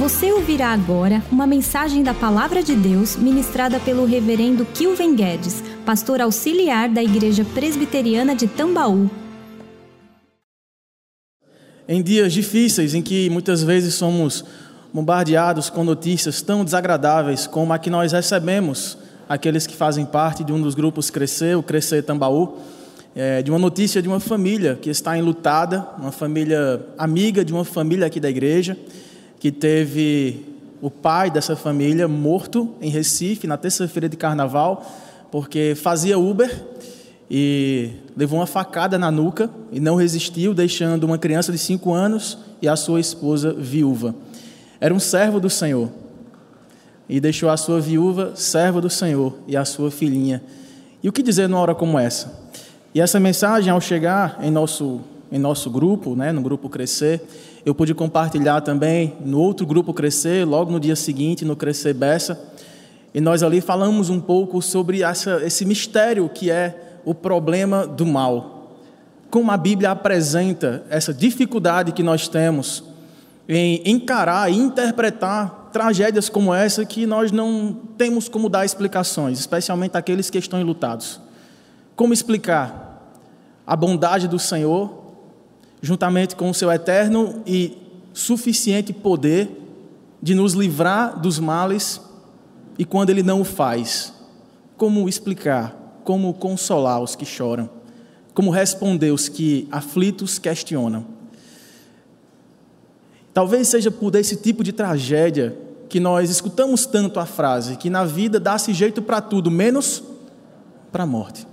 Você ouvirá agora uma mensagem da Palavra de Deus ministrada pelo Reverendo Kilven Guedes, pastor auxiliar da Igreja Presbiteriana de Tambaú. Em dias difíceis em que muitas vezes somos bombardeados com notícias tão desagradáveis como a que nós recebemos, aqueles que fazem parte de um dos grupos Crescer, o Crescer Tambaú, é, de uma notícia de uma família que está enlutada, uma família amiga de uma família aqui da igreja, que teve o pai dessa família morto em Recife na terça-feira de carnaval, porque fazia Uber e levou uma facada na nuca e não resistiu, deixando uma criança de cinco anos e a sua esposa viúva. Era um servo do Senhor e deixou a sua viúva serva do Senhor e a sua filhinha. E o que dizer numa hora como essa? E essa mensagem, ao chegar em nosso, em nosso grupo, né, no grupo Crescer, eu pude compartilhar também no outro grupo Crescer, logo no dia seguinte, no Crescer Bessa. E nós ali falamos um pouco sobre essa, esse mistério que é o problema do mal. Como a Bíblia apresenta essa dificuldade que nós temos em encarar e interpretar tragédias como essa que nós não temos como dar explicações, especialmente aqueles que estão enlutados. Como explicar a bondade do Senhor juntamente com o seu eterno e suficiente poder de nos livrar dos males e quando ele não o faz, como explicar, como consolar os que choram, como responder os que aflitos questionam. Talvez seja por esse tipo de tragédia que nós escutamos tanto a frase que na vida dá-se jeito para tudo, menos para a morte.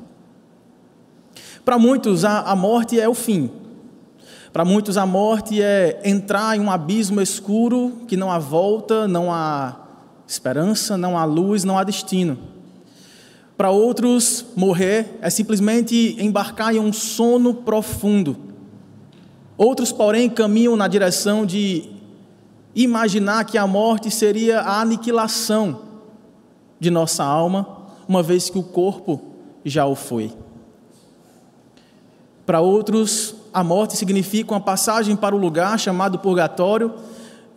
Para muitos, a, a morte é o fim, para muitos, a morte é entrar em um abismo escuro que não há volta, não há esperança, não há luz, não há destino. Para outros, morrer é simplesmente embarcar em um sono profundo. Outros, porém, caminham na direção de imaginar que a morte seria a aniquilação de nossa alma, uma vez que o corpo já o foi. Para outros, a morte significa uma passagem para o lugar chamado purgatório,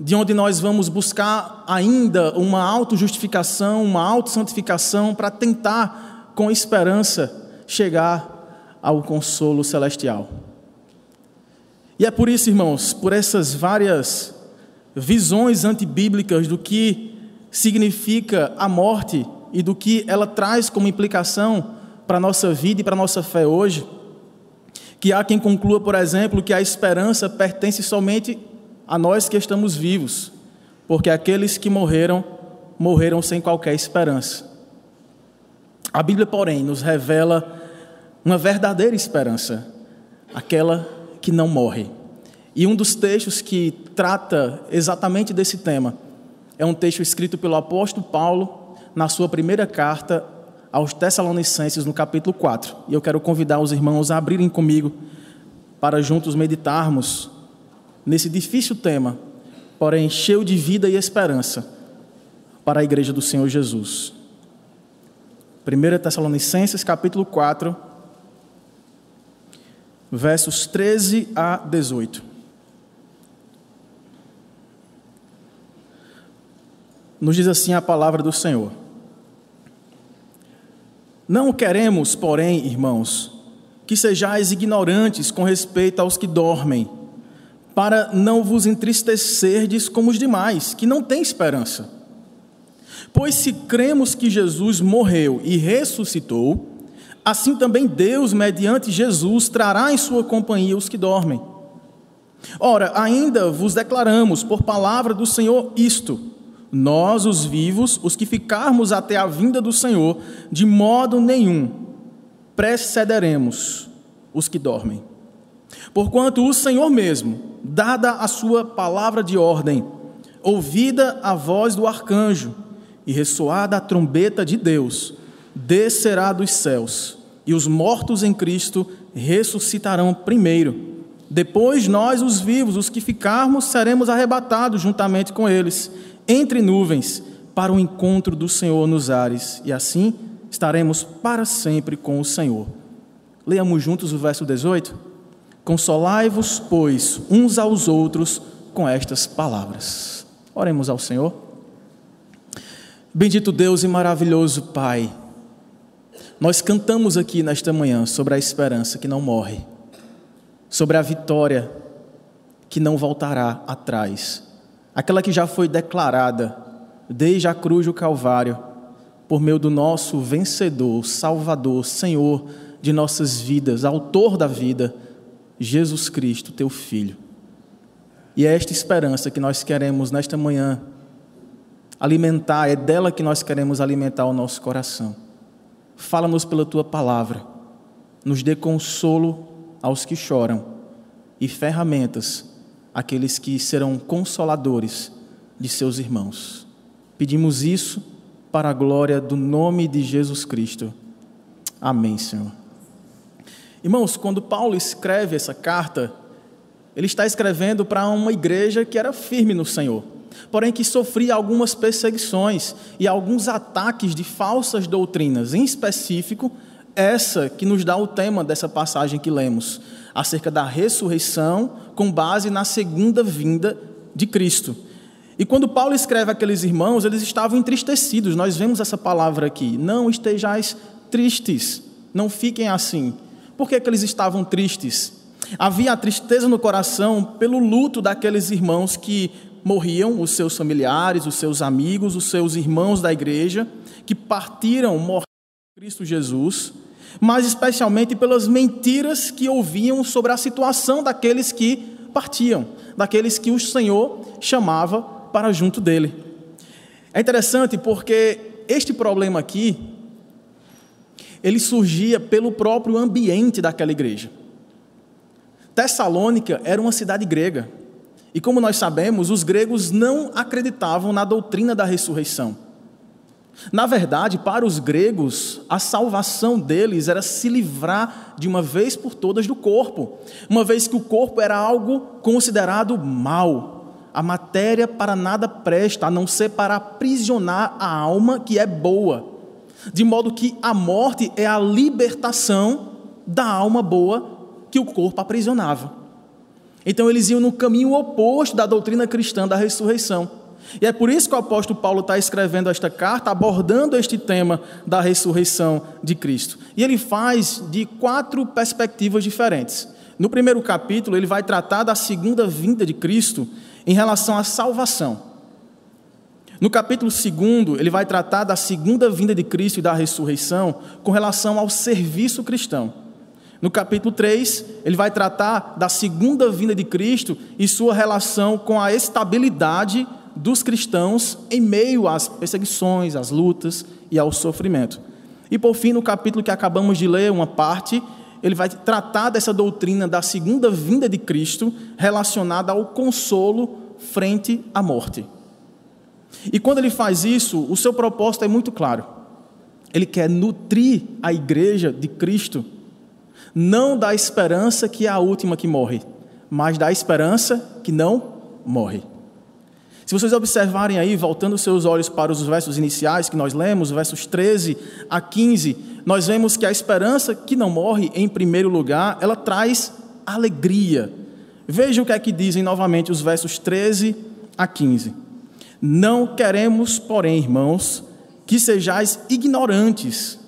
de onde nós vamos buscar ainda uma autojustificação, uma autossantificação para tentar, com esperança, chegar ao consolo celestial. E é por isso, irmãos, por essas várias visões antibíblicas do que significa a morte e do que ela traz como implicação para a nossa vida e para a nossa fé hoje, que há quem conclua, por exemplo, que a esperança pertence somente a nós que estamos vivos, porque aqueles que morreram, morreram sem qualquer esperança. A Bíblia, porém, nos revela uma verdadeira esperança, aquela que não morre. E um dos textos que trata exatamente desse tema é um texto escrito pelo apóstolo Paulo na sua primeira carta aos Tessalonicenses, no capítulo 4. E eu quero convidar os irmãos a abrirem comigo para juntos meditarmos nesse difícil tema, porém cheio de vida e esperança para a igreja do Senhor Jesus. 1 Tessalonicenses, capítulo 4, versos 13 a 18. Nos diz assim a palavra do Senhor. Não queremos, porém, irmãos, que sejais ignorantes com respeito aos que dormem, para não vos entristecerdes como os demais, que não têm esperança. Pois se cremos que Jesus morreu e ressuscitou, assim também Deus, mediante Jesus, trará em sua companhia os que dormem. Ora, ainda vos declaramos por palavra do Senhor isto: nós, os vivos, os que ficarmos até a vinda do Senhor, de modo nenhum precederemos os que dormem. Porquanto o Senhor mesmo, dada a sua palavra de ordem, ouvida a voz do arcanjo e ressoada a trombeta de Deus, descerá dos céus, e os mortos em Cristo ressuscitarão primeiro. Depois nós, os vivos, os que ficarmos, seremos arrebatados juntamente com eles entre nuvens para o encontro do Senhor nos ares, e assim estaremos para sempre com o Senhor. Leamos juntos o verso 18? Consolai-vos, pois, uns aos outros com estas palavras. Oremos ao Senhor. Bendito Deus e maravilhoso Pai, nós cantamos aqui nesta manhã sobre a esperança que não morre, sobre a vitória que não voltará atrás, aquela que já foi declarada desde a cruz do Calvário, por meio do nosso vencedor, Salvador, Senhor de nossas vidas, Autor da vida, Jesus Cristo, teu Filho. E é esta esperança que nós queremos nesta manhã alimentar, é dela que nós queremos alimentar o nosso coração. Fala-nos pela tua palavra, nos dê consolo aos que choram e ferramentas àqueles que serão consoladores de seus irmãos. Pedimos isso para a glória do nome de Jesus Cristo. Amém, Senhor. Irmãos, quando Paulo escreve essa carta, ele está escrevendo para uma igreja que era firme no Senhor porém que sofria algumas perseguições e alguns ataques de falsas doutrinas, em específico, essa que nos dá o tema dessa passagem que lemos, acerca da ressurreição, com base na segunda vinda de Cristo. E quando Paulo escreve aqueles irmãos, eles estavam entristecidos, nós vemos essa palavra aqui, não estejais tristes, não fiquem assim. Por que, que eles estavam tristes? Havia tristeza no coração pelo luto daqueles irmãos que morriam os seus familiares, os seus amigos, os seus irmãos da igreja, que partiram morrendo em Cristo Jesus, mas especialmente pelas mentiras que ouviam sobre a situação daqueles que partiam, daqueles que o Senhor chamava para junto dele. É interessante porque este problema aqui, ele surgia pelo próprio ambiente daquela igreja. Tessalônica era uma cidade grega. E como nós sabemos, os gregos não acreditavam na doutrina da ressurreição. Na verdade, para os gregos, a salvação deles era se livrar de uma vez por todas do corpo, uma vez que o corpo era algo considerado mal. A matéria para nada presta, a não ser para aprisionar a alma que é boa. De modo que a morte é a libertação da alma boa que o corpo aprisionava. Então eles iam no caminho oposto da doutrina cristã da ressurreição. E é por isso que o apóstolo Paulo está escrevendo esta carta, abordando este tema da ressurreição de Cristo. E ele faz de quatro perspectivas diferentes. No primeiro capítulo, ele vai tratar da segunda vinda de Cristo em relação à salvação. No capítulo 2, ele vai tratar da segunda vinda de Cristo e da ressurreição com relação ao serviço cristão. No capítulo 3, ele vai tratar da segunda vinda de Cristo e sua relação com a estabilidade dos cristãos em meio às perseguições, às lutas e ao sofrimento. E por fim, no capítulo que acabamos de ler, uma parte, ele vai tratar dessa doutrina da segunda vinda de Cristo relacionada ao consolo frente à morte. E quando ele faz isso, o seu propósito é muito claro. Ele quer nutrir a igreja de Cristo não da esperança que é a última que morre, mas da esperança que não morre. Se vocês observarem aí, voltando seus olhos para os versos iniciais que nós lemos, versos 13 a 15, nós vemos que a esperança que não morre, em primeiro lugar, ela traz alegria. Veja o que é que dizem novamente os versos 13 a 15. Não queremos, porém, irmãos, que sejais ignorantes,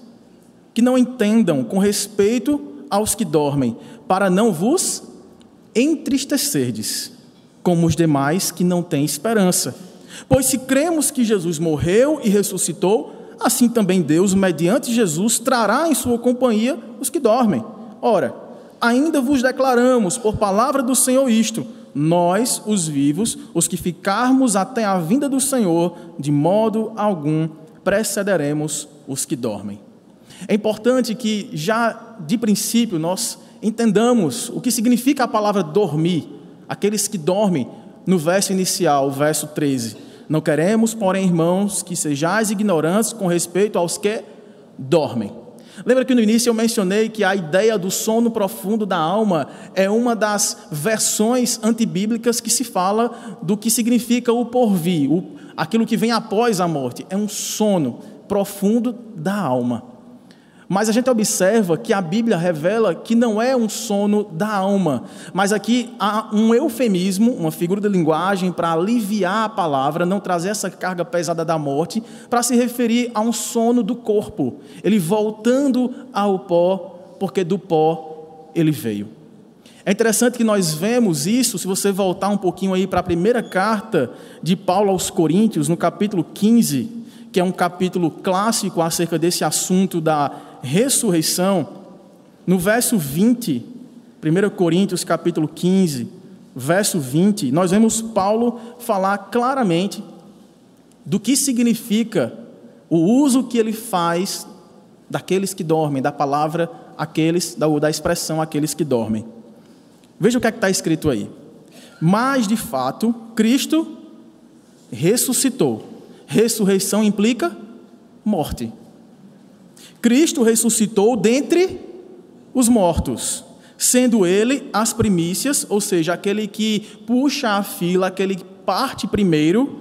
que não entendam com respeito aos que dormem, para não vos entristecerdes, como os demais que não têm esperança. Pois se cremos que Jesus morreu e ressuscitou, assim também Deus, mediante Jesus, trará em sua companhia os que dormem. Ora, ainda vos declaramos, por palavra do Senhor, isto: nós, os vivos, os que ficarmos até a vinda do Senhor, de modo algum precederemos os que dormem. É importante que já de princípio nós entendamos o que significa a palavra dormir. Aqueles que dormem, no verso inicial, o verso 13. Não queremos, porém, irmãos, que sejais ignorantes com respeito aos que dormem. Lembra que no início eu mencionei que a ideia do sono profundo da alma é uma das versões antibíblicas que se fala do que significa o porvir, o, aquilo que vem após a morte. É um sono profundo da alma. Mas a gente observa que a Bíblia revela que não é um sono da alma, mas aqui há um eufemismo, uma figura de linguagem para aliviar a palavra, não trazer essa carga pesada da morte, para se referir a um sono do corpo, ele voltando ao pó, porque do pó ele veio. É interessante que nós vemos isso, se você voltar um pouquinho aí para a primeira carta de Paulo aos Coríntios, no capítulo 15, que é um capítulo clássico acerca desse assunto da ressurreição, no verso 20, 1 Coríntios capítulo 15, verso 20, nós vemos Paulo falar claramente do que significa o uso que ele faz daqueles que dormem, da palavra aqueles, da, da expressão aqueles que dormem. Veja o que é está escrito aí. Mas, de fato, Cristo ressuscitou. Ressurreição implica morte. Cristo ressuscitou dentre os mortos, sendo ele as primícias, ou seja, aquele que puxa a fila, aquele que parte primeiro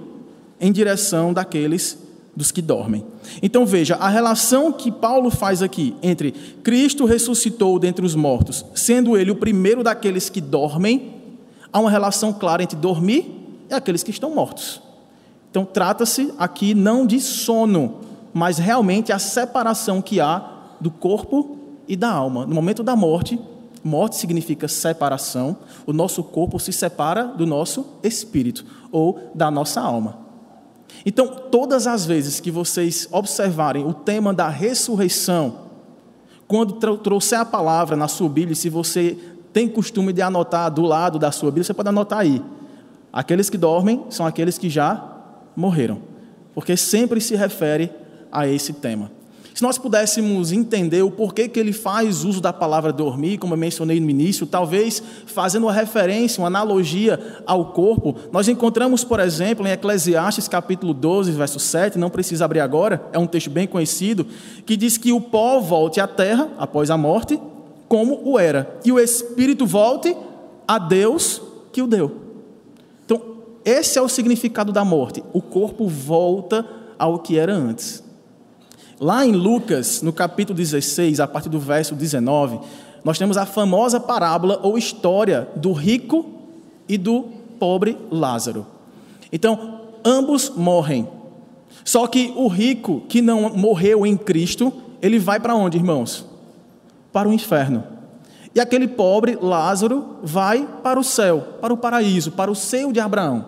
em direção daqueles dos que dormem. Então veja, a relação que Paulo faz aqui entre Cristo ressuscitou dentre os mortos, sendo ele o primeiro daqueles que dormem, há uma relação clara entre dormir e aqueles que estão mortos. Então trata-se aqui não de sono, mas realmente a separação que há do corpo e da alma. No momento da morte, morte significa separação, o nosso corpo se separa do nosso espírito ou da nossa alma. Então, todas as vezes que vocês observarem o tema da ressurreição, quando trouxer a palavra na sua Bíblia, se você tem costume de anotar do lado da sua Bíblia, você pode anotar aí. Aqueles que dormem são aqueles que já morreram, porque sempre se refere a esse tema. Se nós pudéssemos entender o porquê que ele faz uso da palavra dormir, como eu mencionei no início, talvez fazendo uma referência, uma analogia ao corpo, nós encontramos, por exemplo, em Eclesiastes capítulo 12, verso 7, não precisa abrir agora, é um texto bem conhecido, que diz que o pó volte à terra após a morte, como o era, e o espírito volte a Deus que o deu. Então, esse é o significado da morte. O corpo volta ao que era antes. Lá em Lucas, no capítulo 16, a partir do verso 19, nós temos a famosa parábola ou história do rico e do pobre Lázaro. Então, ambos morrem. Só que o rico que não morreu em Cristo, ele vai para onde, irmãos? Para o inferno. E aquele pobre Lázaro vai para o céu, para o paraíso, para o seio de Abraão.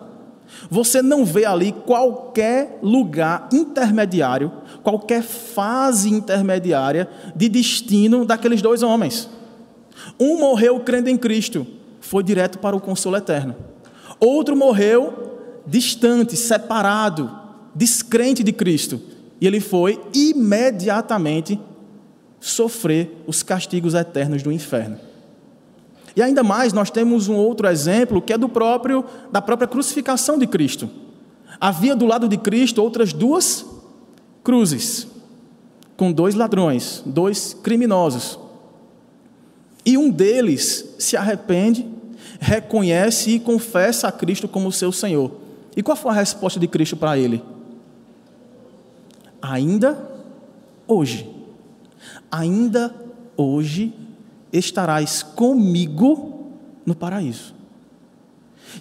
Você não vê ali qualquer lugar intermediário, qualquer fase intermediária de destino daqueles dois homens. Um morreu crendo em Cristo, foi direto para o consolo eterno. Outro morreu distante, separado, descrente de Cristo, e ele foi imediatamente sofrer os castigos eternos do inferno. E ainda mais, nós temos um outro exemplo que é do próprio da própria crucificação de Cristo. Havia do lado de Cristo outras duas cruzes com dois ladrões, dois criminosos. E um deles se arrepende, reconhece e confessa a Cristo como seu Senhor. E qual foi a resposta de Cristo para ele? Ainda hoje, ainda hoje estarás comigo no paraíso.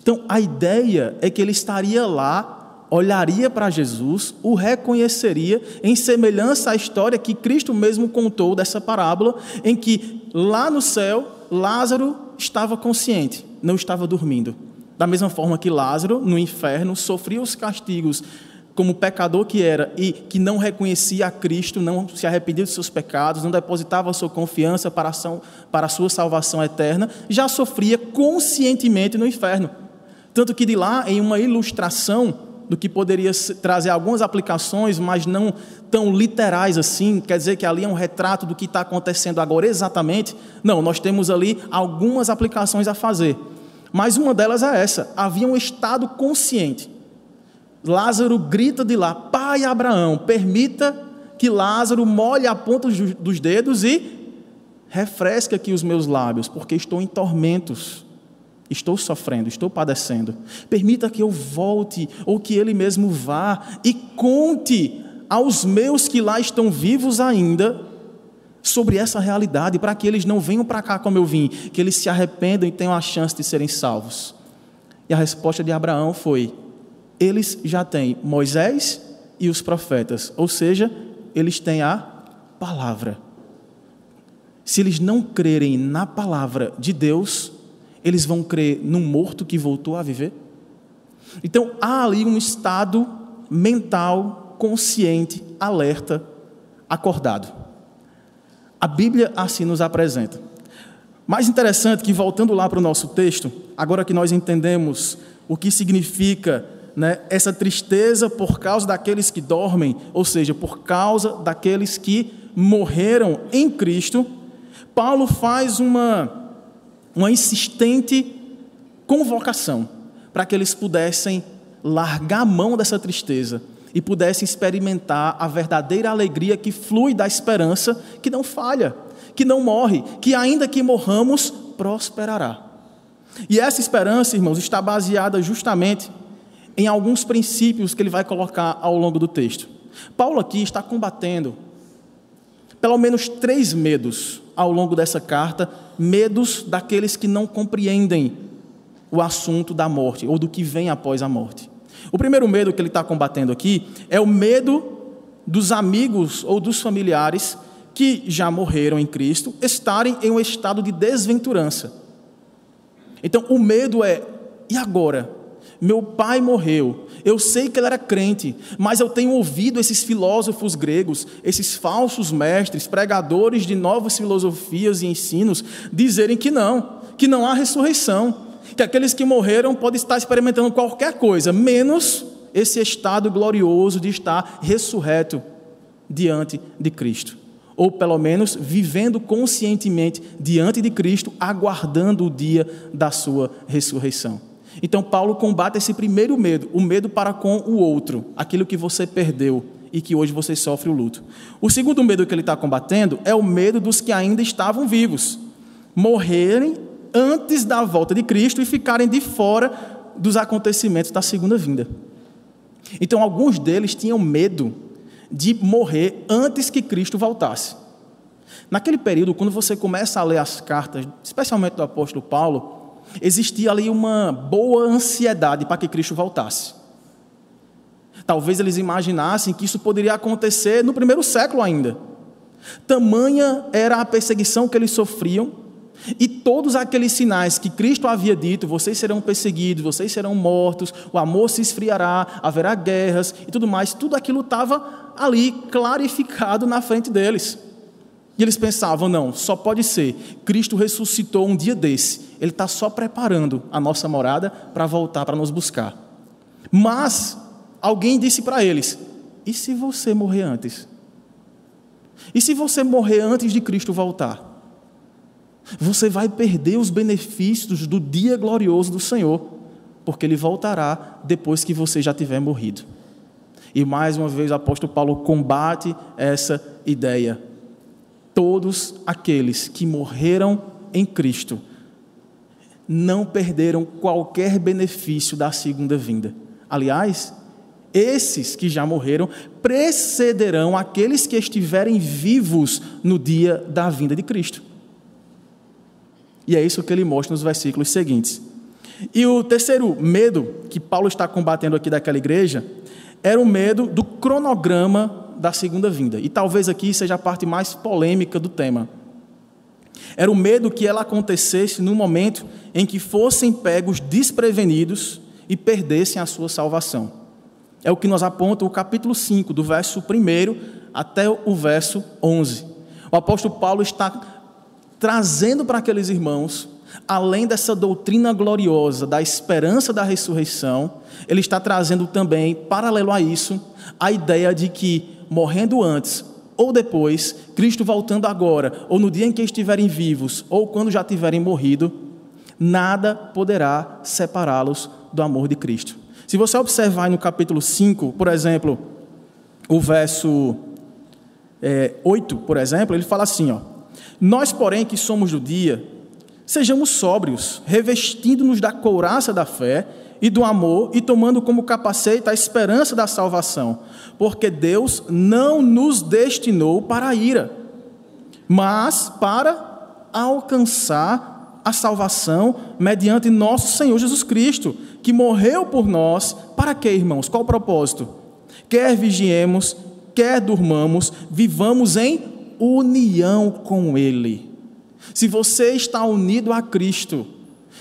Então, a ideia é que ele estaria lá, olharia para Jesus, o reconheceria em semelhança à história que Cristo mesmo contou dessa parábola, em que lá no céu, Lázaro estava consciente, não estava dormindo. Da mesma forma que Lázaro, no inferno, sofria os castigos como pecador que era e que não reconhecia a Cristo, não se arrependia de seus pecados, não depositava sua confiança para a sua salvação eterna, já sofria conscientemente no inferno. Tanto que de lá, em uma ilustração do que poderia trazer algumas aplicações, mas não tão literais assim, quer dizer que ali é um retrato do que está acontecendo agora exatamente. Não, nós temos ali algumas aplicações a fazer. Mas uma delas é essa: havia um estado consciente Lázaro grita de lá: Pai Abraão, permita que Lázaro molhe a ponta dos dedos e refresque aqui os meus lábios, porque estou em tormentos, estou sofrendo, estou padecendo. Permita que eu volte, ou que ele mesmo vá e conte aos meus que lá estão vivos ainda sobre essa realidade, para que eles não venham para cá como eu vim, que eles se arrependam e tenham a chance de serem salvos. E a resposta de Abraão foi: eles já têm Moisés e os profetas, ou seja, eles têm a palavra. Se eles não crerem na palavra de Deus, eles vão crer num morto que voltou a viver? Então há ali um estado mental, consciente, alerta, acordado. A Bíblia assim nos apresenta. Mais interessante que, voltando lá para o nosso texto, agora que nós entendemos o que significa né, essa tristeza por causa daqueles que dormem, ou seja, por causa daqueles que morreram em Cristo, Paulo faz uma, uma insistente convocação para que eles pudessem largar a mão dessa tristeza e pudessem experimentar a verdadeira alegria que flui da esperança que não falha, que não morre, que ainda que morramos, prosperará. E essa esperança, irmãos, está baseada justamente em alguns princípios que ele vai colocar ao longo do texto. Paulo aqui está combatendo pelo menos três medos ao longo dessa carta, medos daqueles que não compreendem o assunto da morte ou do que vem após a morte. O primeiro medo que ele está combatendo aqui é o medo dos amigos ou dos familiares que já morreram em Cristo estarem em um estado de desventurança. Então, o medo é: e agora? Meu pai morreu. Eu sei que ele era crente, mas eu tenho ouvido esses filósofos gregos, esses falsos mestres, pregadores de novas filosofias e ensinos, dizerem que não, que não há ressurreição, que aqueles que morreram podem estar experimentando qualquer coisa, menos esse estado glorioso de estar ressurreto diante de Cristo. Ou pelo menos vivendo conscientemente diante de Cristo, aguardando o dia da sua ressurreição. Então, Paulo combate esse primeiro medo, o medo para com o outro, aquilo que você perdeu e que hoje você sofre o luto. O segundo medo que ele está combatendo é o medo dos que ainda estavam vivos, morrerem antes da volta de Cristo e ficarem de fora dos acontecimentos da segunda vinda. Então, alguns deles tinham medo de morrer antes que Cristo voltasse. Naquele período, quando você começa a ler as cartas, especialmente do apóstolo Paulo, existia ali uma boa ansiedade para que Cristo voltasse. Talvez eles imaginassem que isso poderia acontecer no primeiro século ainda. Tamanha era a perseguição que eles sofriam, e todos aqueles sinais que Cristo havia dito: vocês serão perseguidos, vocês serão mortos, o amor se esfriará, haverá guerras e tudo mais, tudo aquilo estava ali clarificado na frente deles. E eles pensavam: não, só pode ser. Cristo ressuscitou um dia desse. Ele está só preparando a nossa morada para voltar para nos buscar. Mas alguém disse para eles: e se você morrer antes? E se você morrer antes de Cristo voltar? Você vai perder os benefícios do dia glorioso do Senhor, porque ele voltará depois que você já tiver morrido. E mais uma vez o apóstolo Paulo combate essa ideia. Todos aqueles que morreram em Cristo não perderam qualquer benefício da segunda vinda. Aliás, esses que já morreram precederão aqueles que estiverem vivos no dia da vinda de Cristo. E é isso que ele mostra nos versículos seguintes. E o terceiro medo que Paulo está combatendo aqui daquela igreja era o medo do cronograma da segunda vinda. E talvez aqui seja a parte mais polêmica do tema. Era o medo que ela acontecesse no momento em que fossem pegos desprevenidos e perdessem a sua salvação. É o que nos aponta o capítulo 5, do verso 1 até o verso 11. O apóstolo Paulo está trazendo para aqueles irmãos, além dessa doutrina gloriosa da esperança da ressurreição, ele está trazendo também, paralelo a isso, a ideia de que, morrendo antes ou depois, Cristo voltando agora, ou no dia em que estiverem vivos, ou quando já tiverem morrido, nada poderá separá-los do amor de Cristo. Se você observar no capítulo 5, por exemplo, o verso é, 8, por exemplo, ele fala assim: ó, nós, porém, que somos do dia, sejamos sóbrios, revestindo-nos da couraça da fé e do amor e tomando como capacete a esperança da salvação, porque Deus não nos destinou para a ira, mas para alcançar a salvação mediante nosso Senhor Jesus Cristo, que morreu por nós. Para quê, irmãos? Qual o propósito? Quer vigiemos, quer durmamos, vivamos em união com Ele. Se você está unido a Cristo,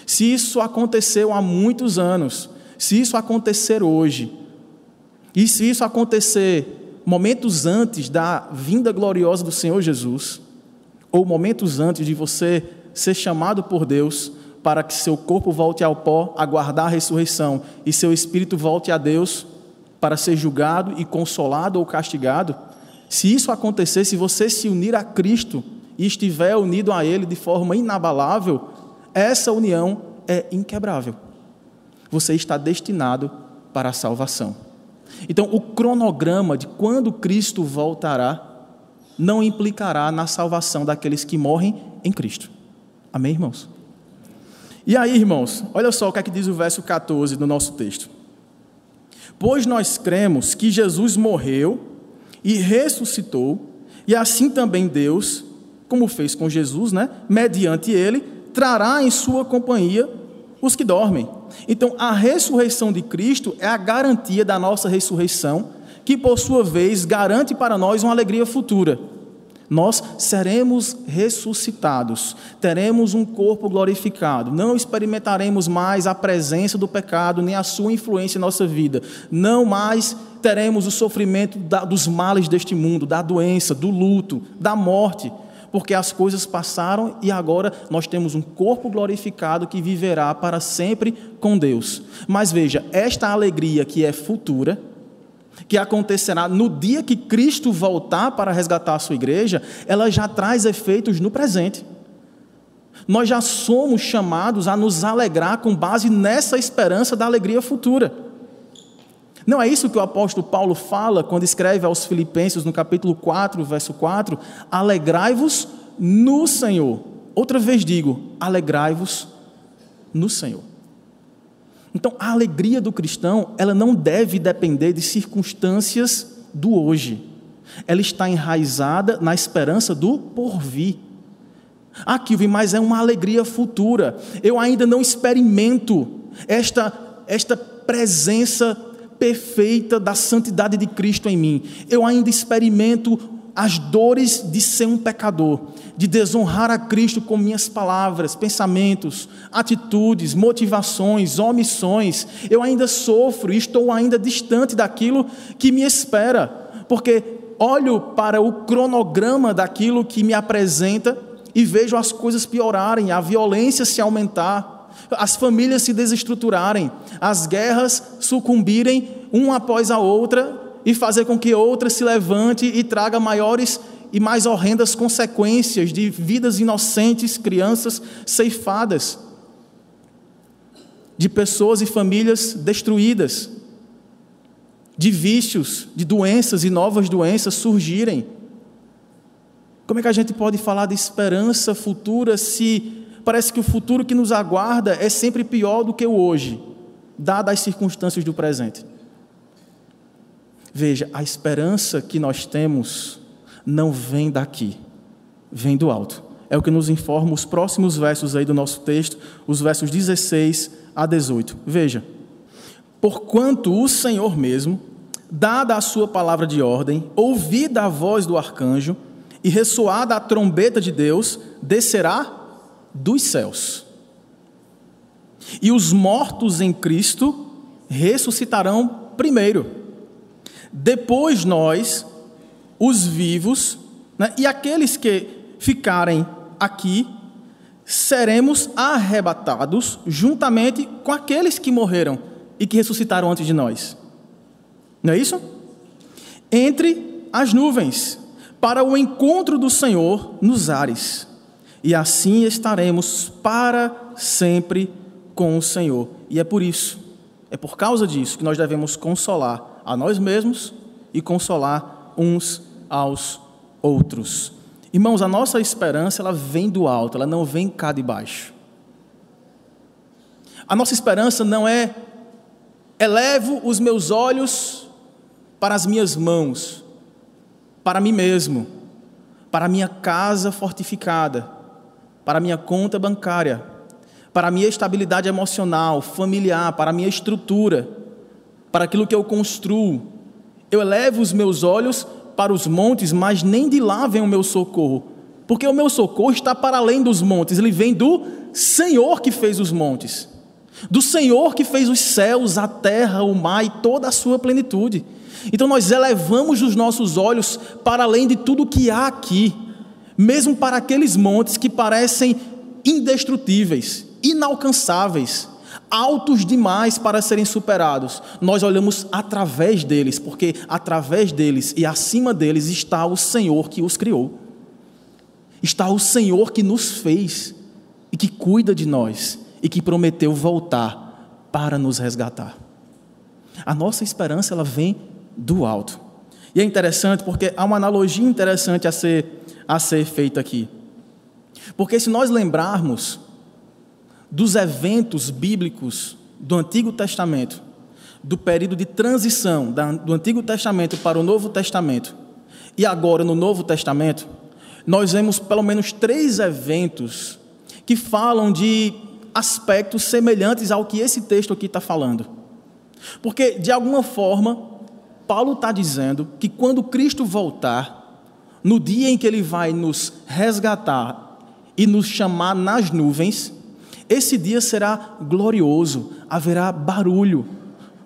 se isso aconteceu há muitos anos, se isso acontecer hoje, e se isso acontecer momentos antes da vinda gloriosa do Senhor Jesus, ou momentos antes de você ser chamado por Deus para que seu corpo volte ao pó, aguardar a ressurreição, e seu espírito volte a Deus para ser julgado e consolado ou castigado, se isso acontecer, se você se unir a Cristo e estiver unido a Ele de forma inabalável, essa união é inquebrável. Você está destinado para a salvação. Então, o cronograma de quando Cristo voltará não implicará na salvação daqueles que morrem em Cristo. Amém, irmãos? E aí, irmãos, olha só o que é que diz o verso 14 do nosso texto. Pois nós cremos que Jesus morreu e ressuscitou, e assim também Deus, como fez com Jesus, né, mediante ele, trará em sua companhia os que dormem. Então, a ressurreição de Cristo é a garantia da nossa ressurreição, que por sua vez garante para nós uma alegria futura. Nós seremos ressuscitados, teremos um corpo glorificado, não experimentaremos mais a presença do pecado nem a sua influência em nossa vida, não mais teremos o sofrimento dos males deste mundo, da doença, do luto, da morte porque as coisas passaram e agora nós temos um corpo glorificado que viverá para sempre com Deus. Mas veja, esta alegria que é futura, que acontecerá no dia que Cristo voltar para resgatar a sua igreja, ela já traz efeitos no presente. Nós já somos chamados a nos alegrar com base nessa esperança da alegria futura. Não é isso que o apóstolo Paulo fala quando escreve aos Filipenses no capítulo 4, verso 4? Alegrai-vos no Senhor. Outra vez digo, alegrai-vos no Senhor. Então, a alegria do cristão, ela não deve depender de circunstâncias do hoje. Ela está enraizada na esperança do porvir. Ah, Kilvin, mas é uma alegria futura. Eu ainda não experimento esta, esta presença perfeita da santidade de Cristo em mim. Eu ainda experimento as dores de ser um pecador, de desonrar a Cristo com minhas palavras, pensamentos, atitudes, motivações, omissões. Eu ainda sofro e estou ainda distante daquilo que me espera, porque olho para o cronograma daquilo que me apresenta e vejo as coisas piorarem, a violência se aumentar, as famílias se desestruturarem, as guerras sucumbirem uma após a outra e fazer com que outra se levante e traga maiores e mais horrendas consequências de vidas inocentes, crianças ceifadas, de pessoas e famílias destruídas, de vícios, de doenças e novas doenças surgirem. Como é que a gente pode falar de esperança futura se parece que o futuro que nos aguarda é sempre pior do que o hoje, dadas as circunstâncias do presente. Veja, a esperança que nós temos não vem daqui, vem do alto. É o que nos informa os próximos versos aí do nosso texto, os versos 16 a 18. Veja, porquanto o Senhor mesmo, dada a sua palavra de ordem, ouvida a voz do arcanjo e ressoada a trombeta de Deus, descerá dos céus. E os mortos em Cristo ressuscitarão primeiro. Depois nós, os vivos, né, e aqueles que ficarem aqui, seremos arrebatados juntamente com aqueles que morreram e que ressuscitaram antes de nós. Não é isso? Entre as nuvens, para o encontro do Senhor nos ares e assim estaremos para sempre com o Senhor. E é por isso, é por causa disso que nós devemos consolar a nós mesmos e consolar uns aos outros. Irmãos, a nossa esperança ela vem do alto, ela não vem cá de baixo. A nossa esperança não é elevo os meus olhos para as minhas mãos, para mim mesmo para a minha casa fortificada, para minha conta bancária, para minha estabilidade emocional, familiar, para minha estrutura, para aquilo que eu construo. Eu elevo os meus olhos para os montes, mas nem de lá vem o meu socorro, porque o meu socorro está para além dos montes, ele vem do Senhor que fez os montes, do Senhor que fez os céus, a terra, o mar e toda a sua plenitude. Então nós elevamos os nossos olhos para além de tudo que há aqui, mesmo para aqueles montes que parecem indestrutíveis, inalcançáveis, altos demais para serem superados. Nós olhamos através deles, porque através deles e acima deles está o Senhor que os criou. Está o Senhor que nos fez e que cuida de nós e que prometeu voltar para nos resgatar. A nossa esperança ela vem do alto. E é interessante porque há uma analogia interessante a ser, a ser feita aqui. Porque se nós lembrarmos dos eventos bíblicos do Antigo Testamento, do período de transição do Antigo Testamento para o Novo Testamento, e agora no Novo Testamento, nós vemos pelo menos três eventos que falam de aspectos semelhantes ao que esse texto aqui está falando. Porque, de alguma forma, Paulo está dizendo que quando Cristo voltar, no dia em que ele vai nos resgatar e nos chamar nas nuvens, esse dia será glorioso, haverá barulho,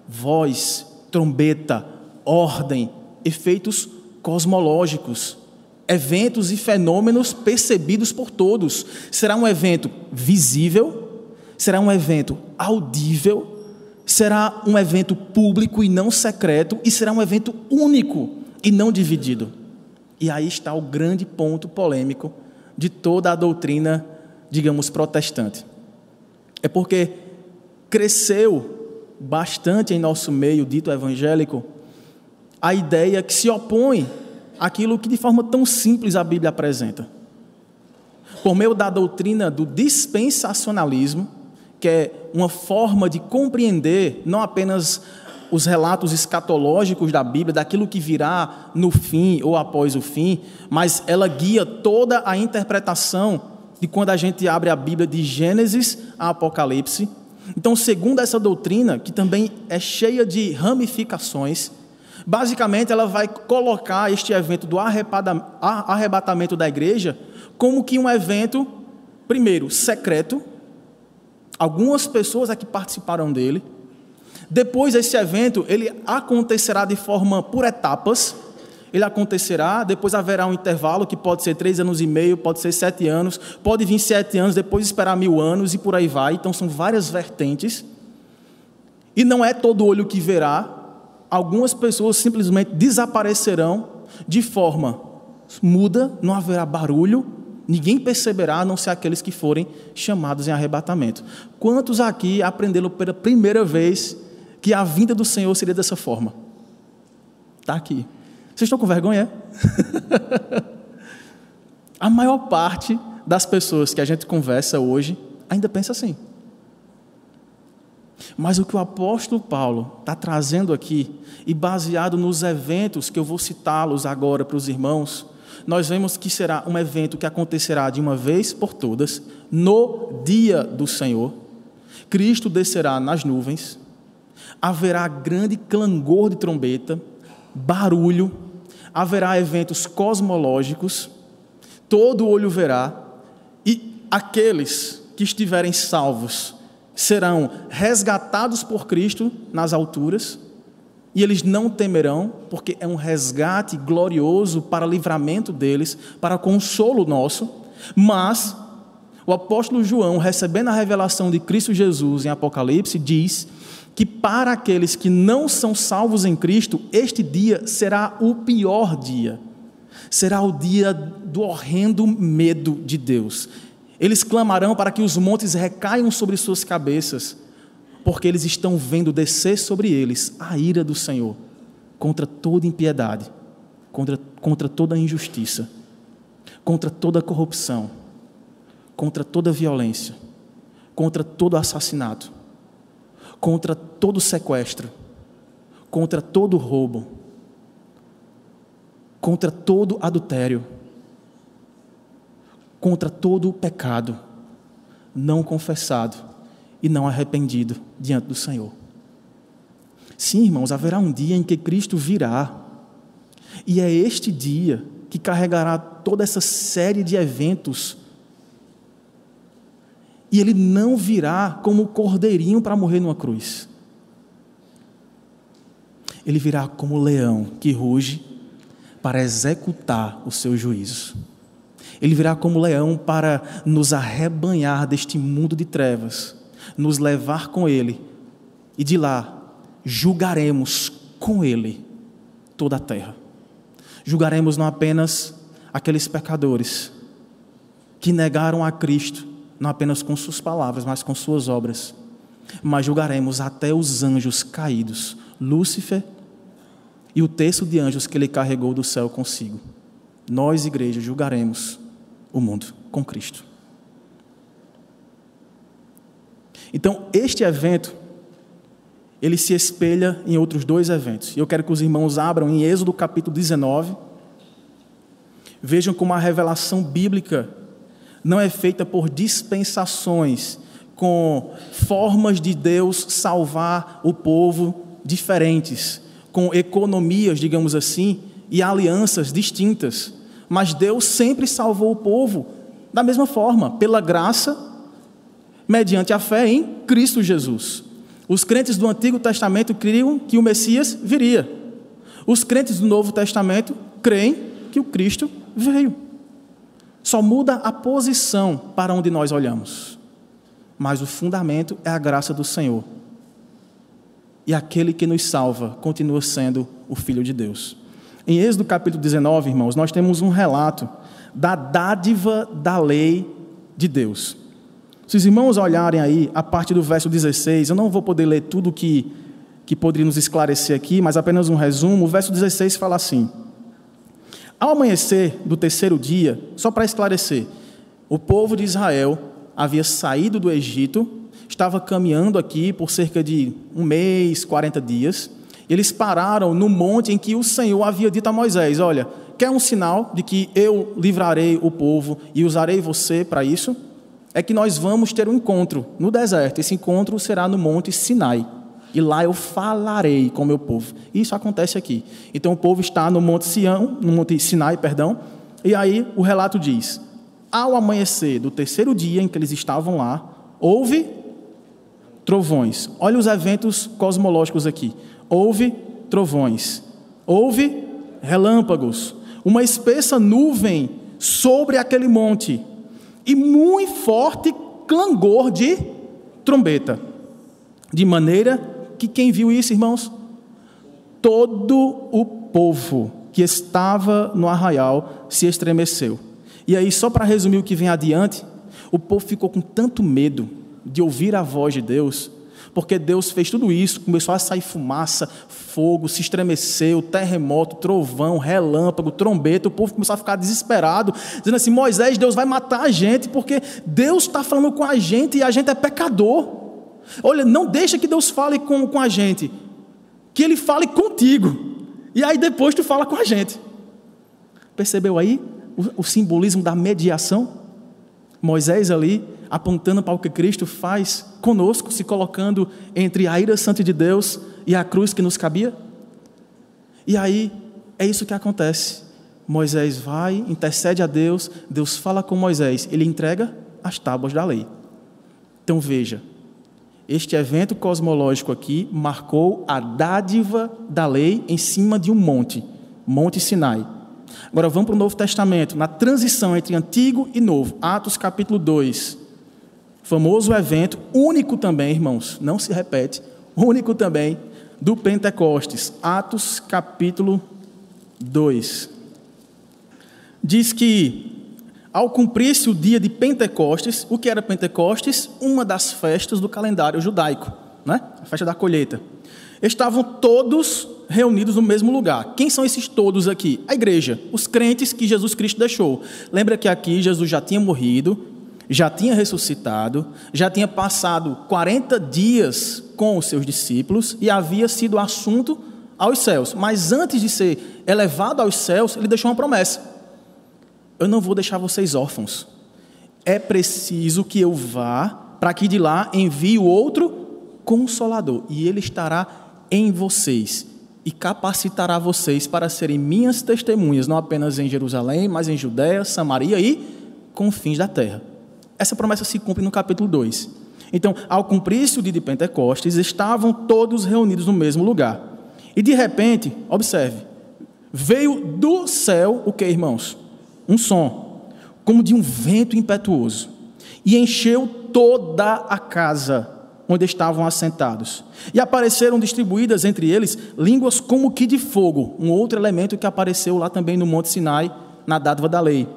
voz, trombeta, ordem, efeitos cosmológicos, eventos e fenômenos percebidos por todos. Será um evento visível, será um evento audível será um evento público e não secreto, e será um evento único e não dividido. E aí está o grande ponto polêmico de toda a doutrina, digamos, protestante. É porque cresceu bastante em nosso meio, dito evangélico, a ideia que se opõe àquilo que de forma tão simples a Bíblia apresenta. Por meio da doutrina do dispensacionalismo, que é uma forma de compreender não apenas os relatos escatológicos da Bíblia, daquilo que virá no fim ou após o fim, mas ela guia toda a interpretação de quando a gente abre a Bíblia de Gênesis a Apocalipse. Então, segundo essa doutrina, que também é cheia de ramificações, basicamente ela vai colocar este evento do arrebatamento da igreja como que um evento, primeiro, secreto, Algumas pessoas aqui participaram dele. Depois esse evento ele acontecerá de forma por etapas. Ele acontecerá, depois haverá um intervalo que pode ser três anos e meio, pode ser sete anos, pode vir sete anos, depois esperar mil anos e por aí vai. Então são várias vertentes. E não é todo olho que verá. Algumas pessoas simplesmente desaparecerão de forma muda, não haverá barulho, Ninguém perceberá, a não ser aqueles que forem chamados em arrebatamento. Quantos aqui aprenderam pela primeira vez que a vinda do Senhor seria dessa forma? Está aqui. Vocês estão com vergonha? a maior parte das pessoas que a gente conversa hoje ainda pensa assim. Mas o que o apóstolo Paulo está trazendo aqui, e baseado nos eventos que eu vou citá-los agora para os irmãos, nós vemos que será um evento que acontecerá de uma vez por todas, no dia do Senhor. Cristo descerá nas nuvens, haverá grande clangor de trombeta, barulho, haverá eventos cosmológicos, todo olho verá, e aqueles que estiverem salvos serão resgatados por Cristo nas alturas e eles não temerão, porque é um resgate glorioso para livramento deles, para consolo nosso. Mas o apóstolo João, recebendo a revelação de Cristo Jesus em Apocalipse, diz que para aqueles que não são salvos em Cristo, este dia será o pior dia. Será o dia do horrendo medo de Deus. Eles clamarão para que os montes recaiam sobre suas cabeças porque eles estão vendo descer sobre eles a ira do Senhor contra toda impiedade, contra, contra toda injustiça, contra toda corrupção, contra toda violência, contra todo assassinato, contra todo sequestro, contra todo roubo, contra todo adultério, contra todo pecado não confessado e não arrependido diante do Senhor. Sim, irmãos, haverá um dia em que Cristo virá, e é este dia que carregará toda essa série de eventos. E ele não virá como cordeirinho para morrer numa cruz. Ele virá como leão que ruge para executar o seu juízo. Ele virá como leão para nos arrebanhar deste mundo de trevas, nos levar com ele e de lá julgaremos com ele toda a terra. Julgaremos não apenas aqueles pecadores que negaram a Cristo, não apenas com suas palavras, mas com suas obras, mas julgaremos até os anjos caídos, Lúcifer e o terço de anjos que ele carregou do céu consigo. Nós, igreja, julgaremos o mundo com Cristo. Então, este evento, ele se espelha em outros dois eventos. Eu quero que os irmãos abram em Êxodo capítulo 19. Vejam como a revelação bíblica não é feita por dispensações, com formas de Deus salvar o povo diferentes, com economias, digamos assim, e alianças distintas. Mas Deus sempre salvou o povo da mesma forma, pela graça, mediante a fé em Cristo Jesus. Os crentes do Antigo Testamento criam que o Messias viria. Os crentes do Novo Testamento creem que o Cristo veio. Só muda a posição para onde nós olhamos. Mas o fundamento é a graça do Senhor. E aquele que nos salva continua sendo o Filho de Deus. Em Êxodo capítulo 19, irmãos, nós temos um relato da dádiva da lei de Deus. Se os irmãos olharem aí a parte do verso 16, eu não vou poder ler tudo que, que poderia nos esclarecer aqui, mas apenas um resumo. O verso 16 fala assim: Ao amanhecer do terceiro dia, só para esclarecer, o povo de Israel havia saído do Egito, estava caminhando aqui por cerca de um mês, 40 dias, eles pararam no monte em que o Senhor havia dito a Moisés: Olha, quer um sinal de que eu livrarei o povo e usarei você para isso? É que nós vamos ter um encontro no deserto. Esse encontro será no monte Sinai. E lá eu falarei com o meu povo. Isso acontece aqui. Então o povo está no monte Sião, no monte Sinai, perdão. E aí o relato diz: Ao amanhecer do terceiro dia em que eles estavam lá, houve trovões. Olha os eventos cosmológicos aqui houve trovões, houve relâmpagos, uma espessa nuvem sobre aquele monte e muito forte clangor de trombeta. De maneira que quem viu isso, irmãos? Todo o povo que estava no arraial se estremeceu. E aí, só para resumir o que vem adiante, o povo ficou com tanto medo de ouvir a voz de Deus porque Deus fez tudo isso, começou a sair fumaça, fogo, se estremeceu, terremoto, trovão, relâmpago, trombeta, o povo começou a ficar desesperado, dizendo assim: Moisés, Deus vai matar a gente, porque Deus está falando com a gente e a gente é pecador. Olha, não deixa que Deus fale com, com a gente, que Ele fale contigo, e aí depois tu fala com a gente. Percebeu aí o, o simbolismo da mediação? Moisés ali apontando para o que Cristo faz conosco, se colocando entre a ira santa de Deus e a cruz que nos cabia? E aí é isso que acontece. Moisés vai, intercede a Deus, Deus fala com Moisés, ele entrega as tábuas da lei. Então veja, este evento cosmológico aqui marcou a dádiva da lei em cima de um monte, Monte Sinai. Agora vamos para o Novo Testamento, na transição entre Antigo e Novo, Atos capítulo 2 famoso evento, único também, irmãos, não se repete, único também, do Pentecostes, Atos capítulo 2. Diz que, ao cumprir-se o dia de Pentecostes, o que era Pentecostes? Uma das festas do calendário judaico, né? a festa da colheita. Estavam todos reunidos no mesmo lugar. Quem são esses todos aqui? A igreja, os crentes que Jesus Cristo deixou. Lembra que aqui Jesus já tinha morrido, já tinha ressuscitado, já tinha passado 40 dias com os seus discípulos e havia sido assunto aos céus. Mas antes de ser elevado aos céus, ele deixou uma promessa: Eu não vou deixar vocês órfãos. é preciso que eu vá para que de lá envie o outro consolador, e ele estará em vocês e capacitará vocês para serem minhas testemunhas, não apenas em Jerusalém, mas em Judéia, Samaria e confins da terra. Essa promessa se cumpre no capítulo 2. Então, ao cumprir-se o dia de Pentecostes, estavam todos reunidos no mesmo lugar. E de repente, observe, veio do céu o que, irmãos? Um som, como de um vento impetuoso, e encheu toda a casa onde estavam assentados. E apareceram distribuídas entre eles línguas como que de fogo, um outro elemento que apareceu lá também no Monte Sinai, na dádiva da lei.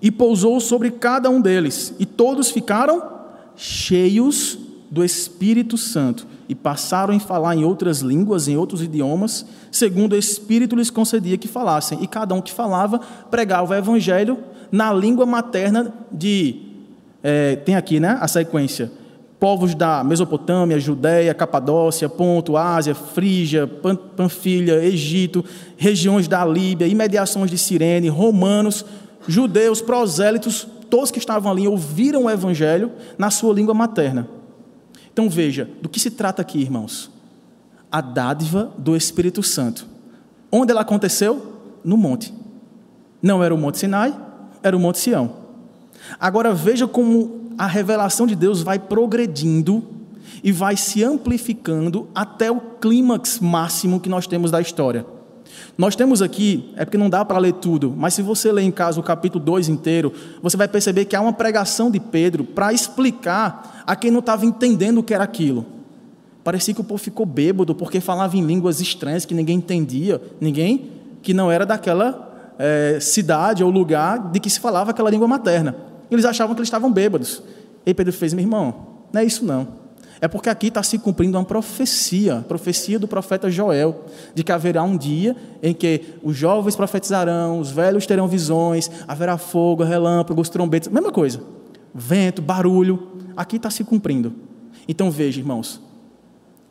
E pousou sobre cada um deles, e todos ficaram cheios do Espírito Santo e passaram a falar em outras línguas, em outros idiomas, segundo o Espírito lhes concedia que falassem. E cada um que falava pregava o Evangelho na língua materna de. É, tem aqui né, a sequência: povos da Mesopotâmia, Judéia, Capadócia, Ponto, Ásia, Frígia, Panfilha, Egito, regiões da Líbia, imediações de Cirene, romanos, judeus, prosélitos, todos que estavam ali ouviram o evangelho na sua língua materna. Então veja, do que se trata aqui, irmãos? A dádiva do Espírito Santo. Onde ela aconteceu? No monte. Não era o Monte Sinai, era o Monte Sião. Agora veja como a revelação de Deus vai progredindo e vai se amplificando até o clímax máximo que nós temos da história. Nós temos aqui, é porque não dá para ler tudo, mas se você ler em casa o capítulo 2 inteiro, você vai perceber que há uma pregação de Pedro para explicar a quem não estava entendendo o que era aquilo. Parecia que o povo ficou bêbado porque falava em línguas estranhas que ninguém entendia, ninguém que não era daquela é, cidade ou lugar de que se falava aquela língua materna. Eles achavam que eles estavam bêbados. E Pedro fez, meu irmão, não é isso não. É porque aqui está se cumprindo uma profecia, profecia do profeta Joel, de que haverá um dia em que os jovens profetizarão, os velhos terão visões, haverá fogo, relâmpagos, trombetas, mesma coisa. Vento, barulho, aqui está se cumprindo. Então veja, irmãos,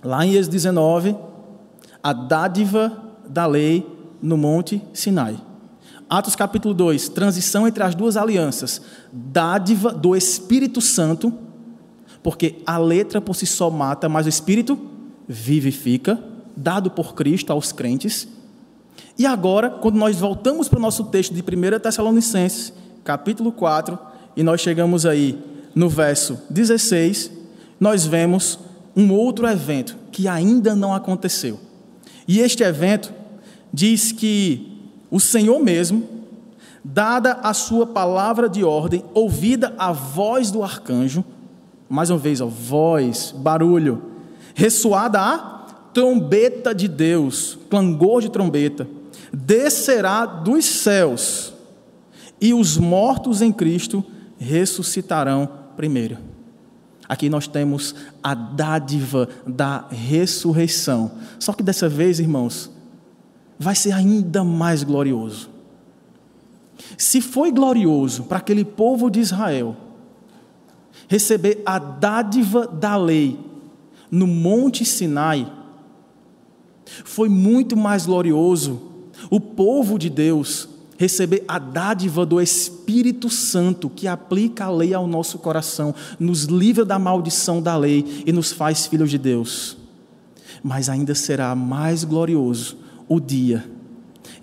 lá em Êxodo 19, a dádiva da lei no Monte Sinai. Atos capítulo 2, transição entre as duas alianças. Dádiva do Espírito Santo, porque a letra por si só mata, mas o Espírito vivifica, dado por Cristo aos crentes. E agora, quando nós voltamos para o nosso texto de 1 Tessalonicenses, capítulo 4, e nós chegamos aí no verso 16, nós vemos um outro evento que ainda não aconteceu. E este evento diz que o Senhor mesmo, dada a sua palavra de ordem, ouvida a voz do arcanjo, mais uma vez, ó, voz, barulho, ressoada a trombeta de Deus, clangor de trombeta, descerá dos céus, e os mortos em Cristo ressuscitarão primeiro. Aqui nós temos a dádiva da ressurreição. Só que dessa vez, irmãos, vai ser ainda mais glorioso. Se foi glorioso para aquele povo de Israel receber a dádiva da lei no Monte Sinai, foi muito mais glorioso o povo de Deus receber a dádiva do Espírito Santo que aplica a lei ao nosso coração, nos livra da maldição da lei e nos faz filhos de Deus. Mas ainda será mais glorioso o dia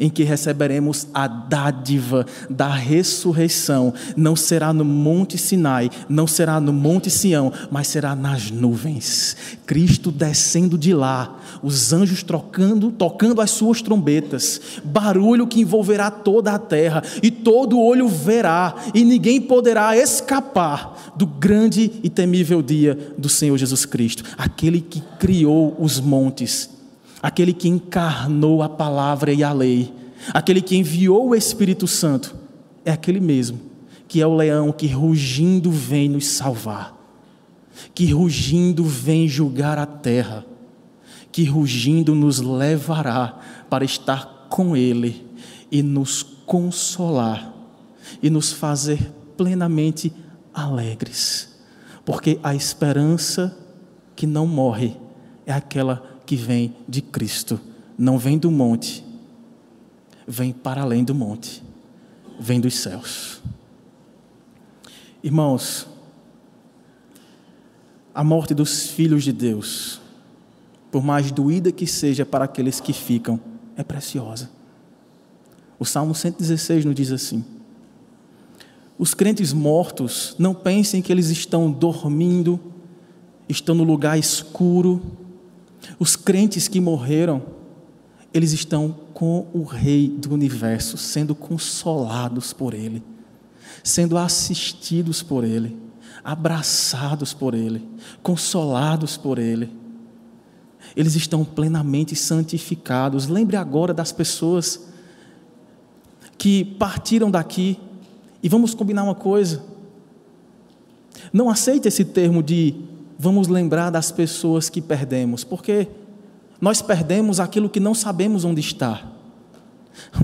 em que receberemos a dádiva da ressurreição. Não será no Monte Sinai, não será no Monte Sião, mas será nas nuvens. Cristo descendo de lá, os anjos trocando, tocando as suas trombetas, barulho que envolverá toda a terra, e todo olho verá, e ninguém poderá escapar do grande e temível dia do Senhor Jesus Cristo, aquele que criou os montes aquele que encarnou a palavra e a lei, aquele que enviou o Espírito Santo, é aquele mesmo, que é o leão que rugindo vem nos salvar, que rugindo vem julgar a terra, que rugindo nos levará para estar com Ele e nos consolar e nos fazer plenamente alegres, porque a esperança que não morre é aquela que vem de Cristo, não vem do monte, vem para além do monte, vem dos céus. Irmãos, a morte dos filhos de Deus, por mais doída que seja para aqueles que ficam, é preciosa. O Salmo 116 nos diz assim: Os crentes mortos não pensem que eles estão dormindo, estão no lugar escuro. Os crentes que morreram, eles estão com o Rei do universo, sendo consolados por Ele sendo assistidos por Ele, abraçados por Ele, consolados por Ele. Eles estão plenamente santificados. Lembre agora das pessoas que partiram daqui. E vamos combinar uma coisa. Não aceite esse termo de vamos lembrar das pessoas que perdemos, porque nós perdemos aquilo que não sabemos onde está.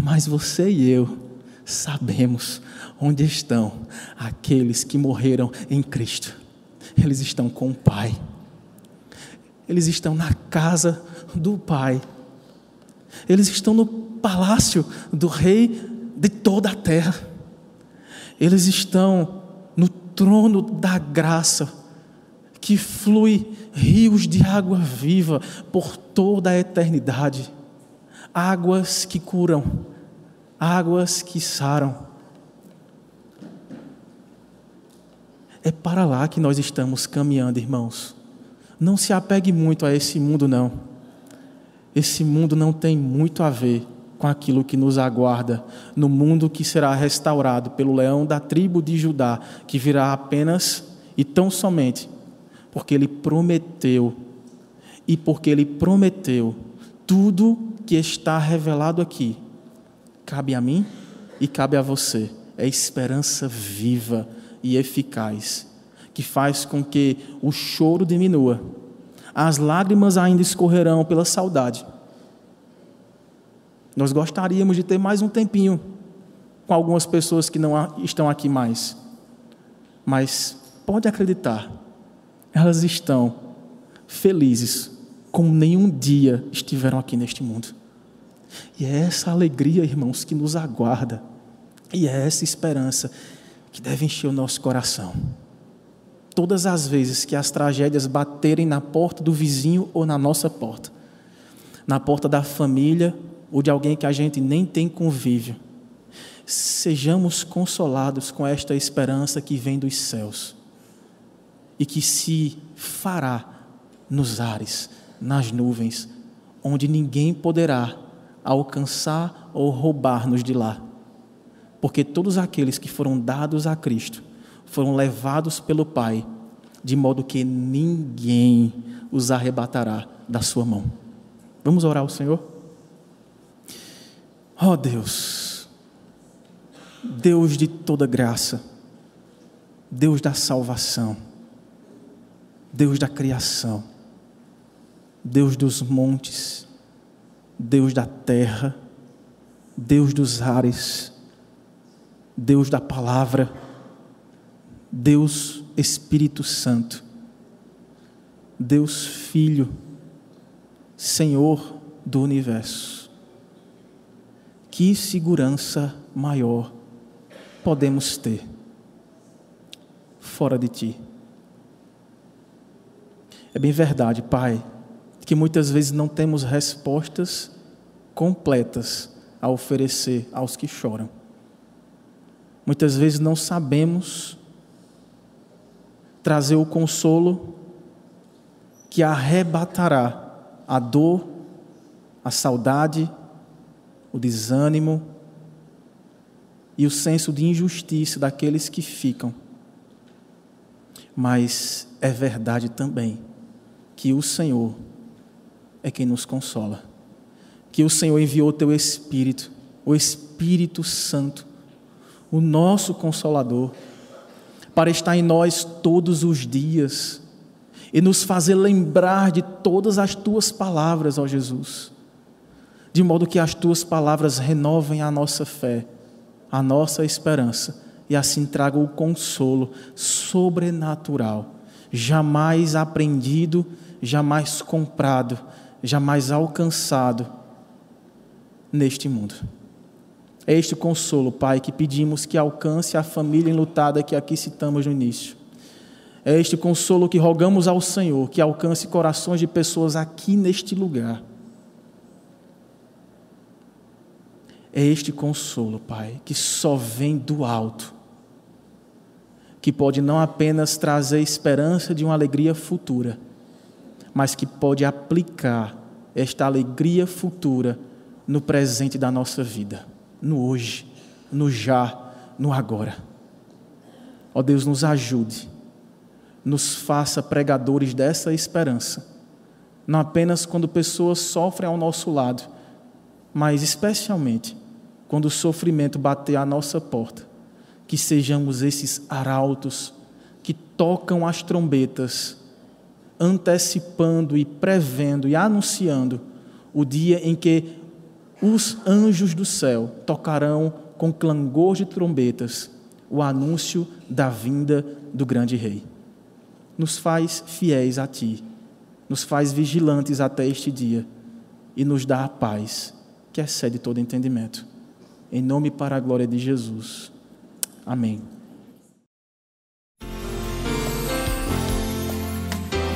Mas você e eu sabemos onde estão aqueles que morreram em Cristo. Eles estão com o Pai. Eles estão na casa do Pai. Eles estão no palácio do Rei de toda a terra. Eles estão no trono da graça, que flui rios de água viva por toda a eternidade. Águas que curam, águas que saram É para lá que nós estamos caminhando, irmãos. Não se apegue muito a esse mundo, não. Esse mundo não tem muito a ver com aquilo que nos aguarda no mundo que será restaurado pelo leão da tribo de Judá, que virá apenas e tão somente porque ele prometeu, e porque ele prometeu, tudo que está revelado aqui cabe a mim e cabe a você. É esperança viva e eficaz, que faz com que o choro diminua, as lágrimas ainda escorrerão pela saudade. Nós gostaríamos de ter mais um tempinho com algumas pessoas que não estão aqui mais, mas pode acreditar, elas estão felizes como nenhum dia estiveram aqui neste mundo. E é essa alegria, irmãos, que nos aguarda, e é essa esperança que deve encher o nosso coração. Todas as vezes que as tragédias baterem na porta do vizinho ou na nossa porta, na porta da família ou de alguém que a gente nem tem convívio, sejamos consolados com esta esperança que vem dos céus e que se fará nos ares, nas nuvens, onde ninguém poderá alcançar ou roubar-nos de lá porque todos aqueles que foram dados a Cristo foram levados pelo Pai, de modo que ninguém os arrebatará da sua mão. Vamos orar ao Senhor? Ó oh Deus, Deus de toda graça, Deus da salvação, Deus da criação, Deus dos montes, Deus da terra, Deus dos ares, Deus da palavra, Deus Espírito Santo, Deus Filho, Senhor do universo. Que segurança maior podemos ter fora de Ti? É bem verdade, Pai, que muitas vezes não temos respostas completas a oferecer aos que choram. Muitas vezes não sabemos trazer o consolo que arrebatará a dor, a saudade, o desânimo e o senso de injustiça daqueles que ficam. Mas é verdade também que o Senhor é quem nos consola. Que o Senhor enviou o teu Espírito, o Espírito Santo, o nosso Consolador, para estar em nós todos os dias e nos fazer lembrar de todas as tuas palavras, ó Jesus, de modo que as tuas palavras renovem a nossa fé, a nossa esperança e assim tragam o consolo sobrenatural, jamais aprendido, jamais comprado, jamais alcançado neste mundo. É este consolo, Pai, que pedimos que alcance a família enlutada que aqui citamos no início. É este consolo que rogamos ao Senhor, que alcance corações de pessoas aqui neste lugar. É este consolo, Pai, que só vem do alto, que pode não apenas trazer esperança de uma alegria futura, mas que pode aplicar esta alegria futura no presente da nossa vida, no hoje, no já, no agora. Ó Deus, nos ajude nos faça pregadores dessa esperança, não apenas quando pessoas sofrem ao nosso lado, mas especialmente quando o sofrimento bater à nossa porta, que sejamos esses arautos que tocam as trombetas, antecipando e prevendo e anunciando o dia em que os anjos do céu tocarão com clangor de trombetas o anúncio da vinda do grande rei nos faz fiéis a Ti, nos faz vigilantes até este dia e nos dá a paz que excede todo entendimento. Em nome para a glória de Jesus. Amém.